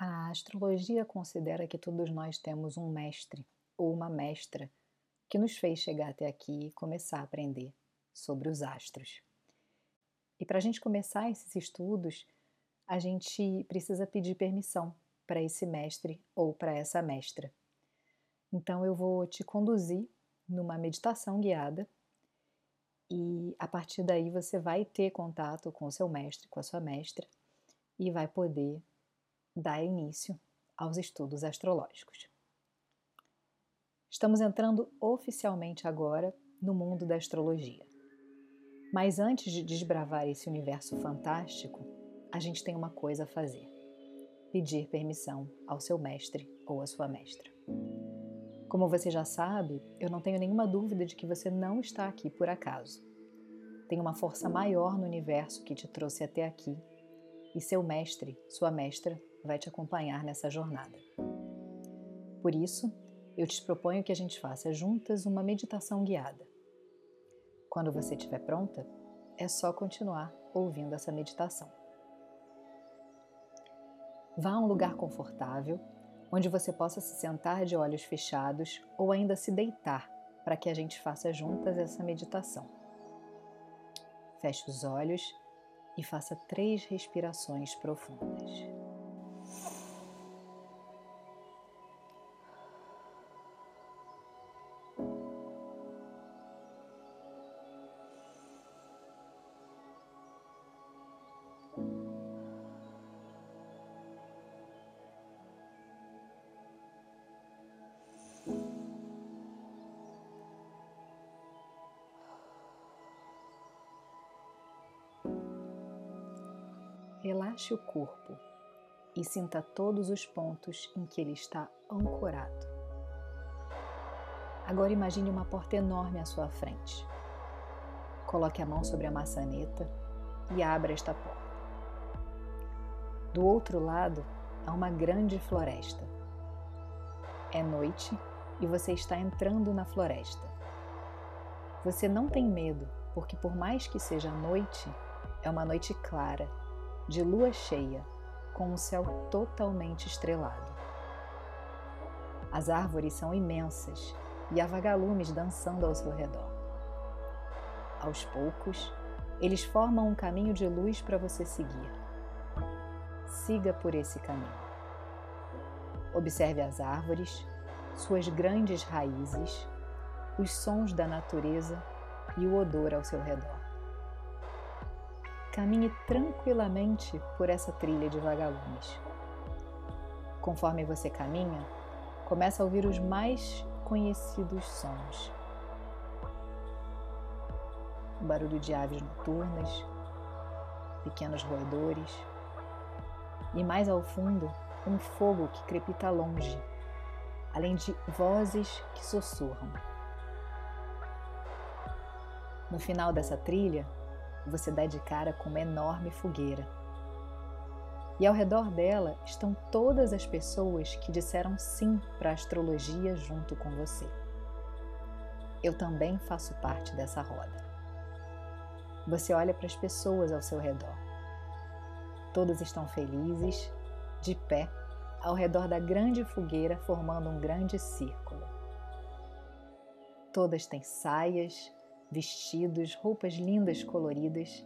A astrologia considera que todos nós temos um mestre ou uma mestra que nos fez chegar até aqui e começar a aprender sobre os astros. E para a gente começar esses estudos, a gente precisa pedir permissão para esse mestre ou para essa mestra. Então eu vou te conduzir numa meditação guiada e a partir daí você vai ter contato com o seu mestre, com a sua mestra e vai poder dar início aos estudos astrológicos. Estamos entrando oficialmente agora no mundo da astrologia. Mas antes de desbravar esse universo fantástico, a gente tem uma coisa a fazer: pedir permissão ao seu mestre ou à sua mestra. Como você já sabe, eu não tenho nenhuma dúvida de que você não está aqui por acaso. Tem uma força maior no universo que te trouxe até aqui, e seu mestre, sua mestra, vai te acompanhar nessa jornada. Por isso, eu te proponho que a gente faça juntas uma meditação guiada. Quando você estiver pronta, é só continuar ouvindo essa meditação. Vá a um lugar confortável, onde você possa se sentar de olhos fechados ou ainda se deitar para que a gente faça juntas essa meditação. Feche os olhos e faça três respirações profundas. Relaxe o corpo e sinta todos os pontos em que ele está ancorado. Agora imagine uma porta enorme à sua frente. Coloque a mão sobre a maçaneta e abra esta porta. Do outro lado há uma grande floresta. É noite e você está entrando na floresta. Você não tem medo, porque por mais que seja noite, é uma noite clara de lua cheia, com o céu totalmente estrelado. As árvores são imensas e há vagalumes dançando ao seu redor. Aos poucos, eles formam um caminho de luz para você seguir. Siga por esse caminho. Observe as árvores, suas grandes raízes, os sons da natureza e o odor ao seu redor. Caminhe tranquilamente por essa trilha de vagalumes. Conforme você caminha, começa a ouvir os mais conhecidos sons. O barulho de aves noturnas, pequenos roedores e mais ao fundo, um fogo que crepita longe, além de vozes que sussurram. No final dessa trilha, você dá de cara com uma enorme fogueira. E ao redor dela estão todas as pessoas que disseram sim para a astrologia junto com você. Eu também faço parte dessa roda. Você olha para as pessoas ao seu redor. Todas estão felizes, de pé, ao redor da grande fogueira, formando um grande círculo. Todas têm saias, vestidos, roupas lindas coloridas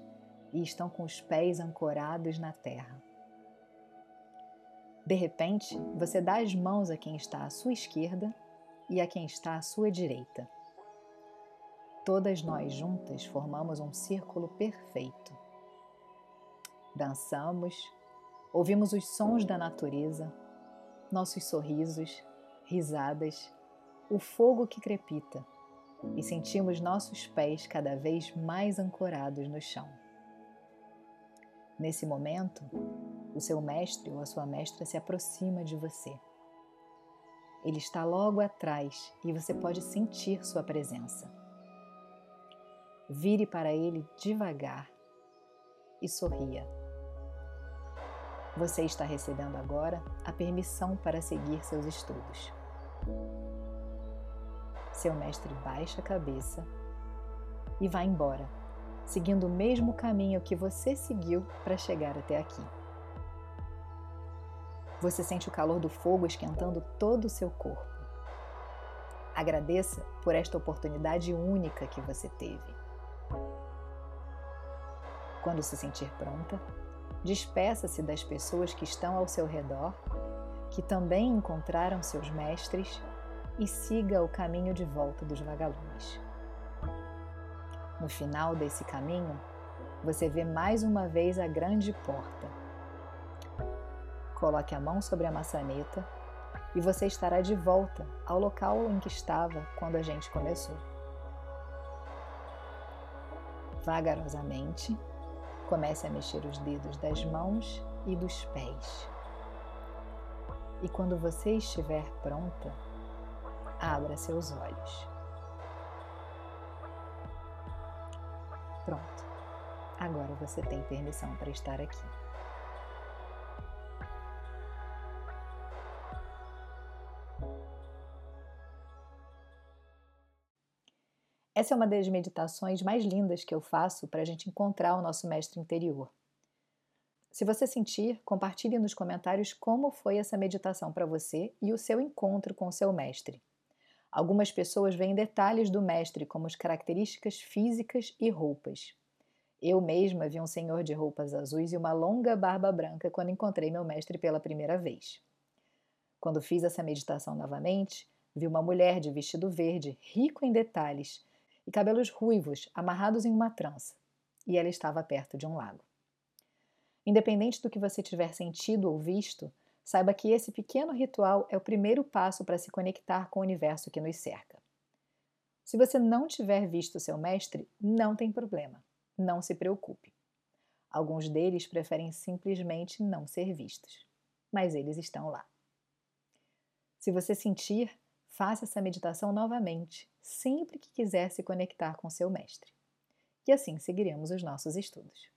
e estão com os pés ancorados na terra. De repente, você dá as mãos a quem está à sua esquerda e a quem está à sua direita. Todas nós juntas formamos um círculo perfeito. Dançamos, ouvimos os sons da natureza, nossos sorrisos, risadas, o fogo que crepita e sentimos nossos pés cada vez mais ancorados no chão. Nesse momento, o seu mestre ou a sua mestra se aproxima de você. Ele está logo atrás e você pode sentir sua presença. Vire para ele devagar e sorria. Você está recebendo agora a permissão para seguir seus estudos. Seu mestre baixa a cabeça e vai embora, seguindo o mesmo caminho que você seguiu para chegar até aqui. Você sente o calor do fogo esquentando todo o seu corpo. Agradeça por esta oportunidade única que você teve. Quando se sentir pronta, despeça-se das pessoas que estão ao seu redor, que também encontraram seus mestres, e siga o caminho de volta dos vagalumes. No final desse caminho, você vê mais uma vez a grande porta. Coloque a mão sobre a maçaneta e você estará de volta ao local em que estava quando a gente começou. Vagarosamente, comece a mexer os dedos das mãos e dos pés. E quando você estiver pronta, abra seus olhos. Pronto. Agora você tem permissão para estar aqui. Essa é uma das meditações mais lindas que eu faço para a gente encontrar o nosso mestre interior. Se você sentir, compartilhe nos comentários como foi essa meditação para você e o seu encontro com o seu mestre. Algumas pessoas veem detalhes do mestre, como as características físicas e roupas. Eu mesma vi um senhor de roupas azuis e uma longa barba branca quando encontrei meu mestre pela primeira vez. Quando fiz essa meditação novamente, vi uma mulher de vestido verde, rico em detalhes, e cabelos ruivos amarrados em uma trança, e ela estava perto de um lago. Independente do que você tiver sentido ou visto, saiba que esse pequeno ritual é o primeiro passo para se conectar com o universo que nos cerca. Se você não tiver visto seu mestre, não tem problema. Não se preocupe. Alguns deles preferem simplesmente não ser vistos, mas eles estão lá. Se você sentir, faça essa meditação novamente, sempre que quiser se conectar com seu mestre. E assim seguiremos os nossos estudos.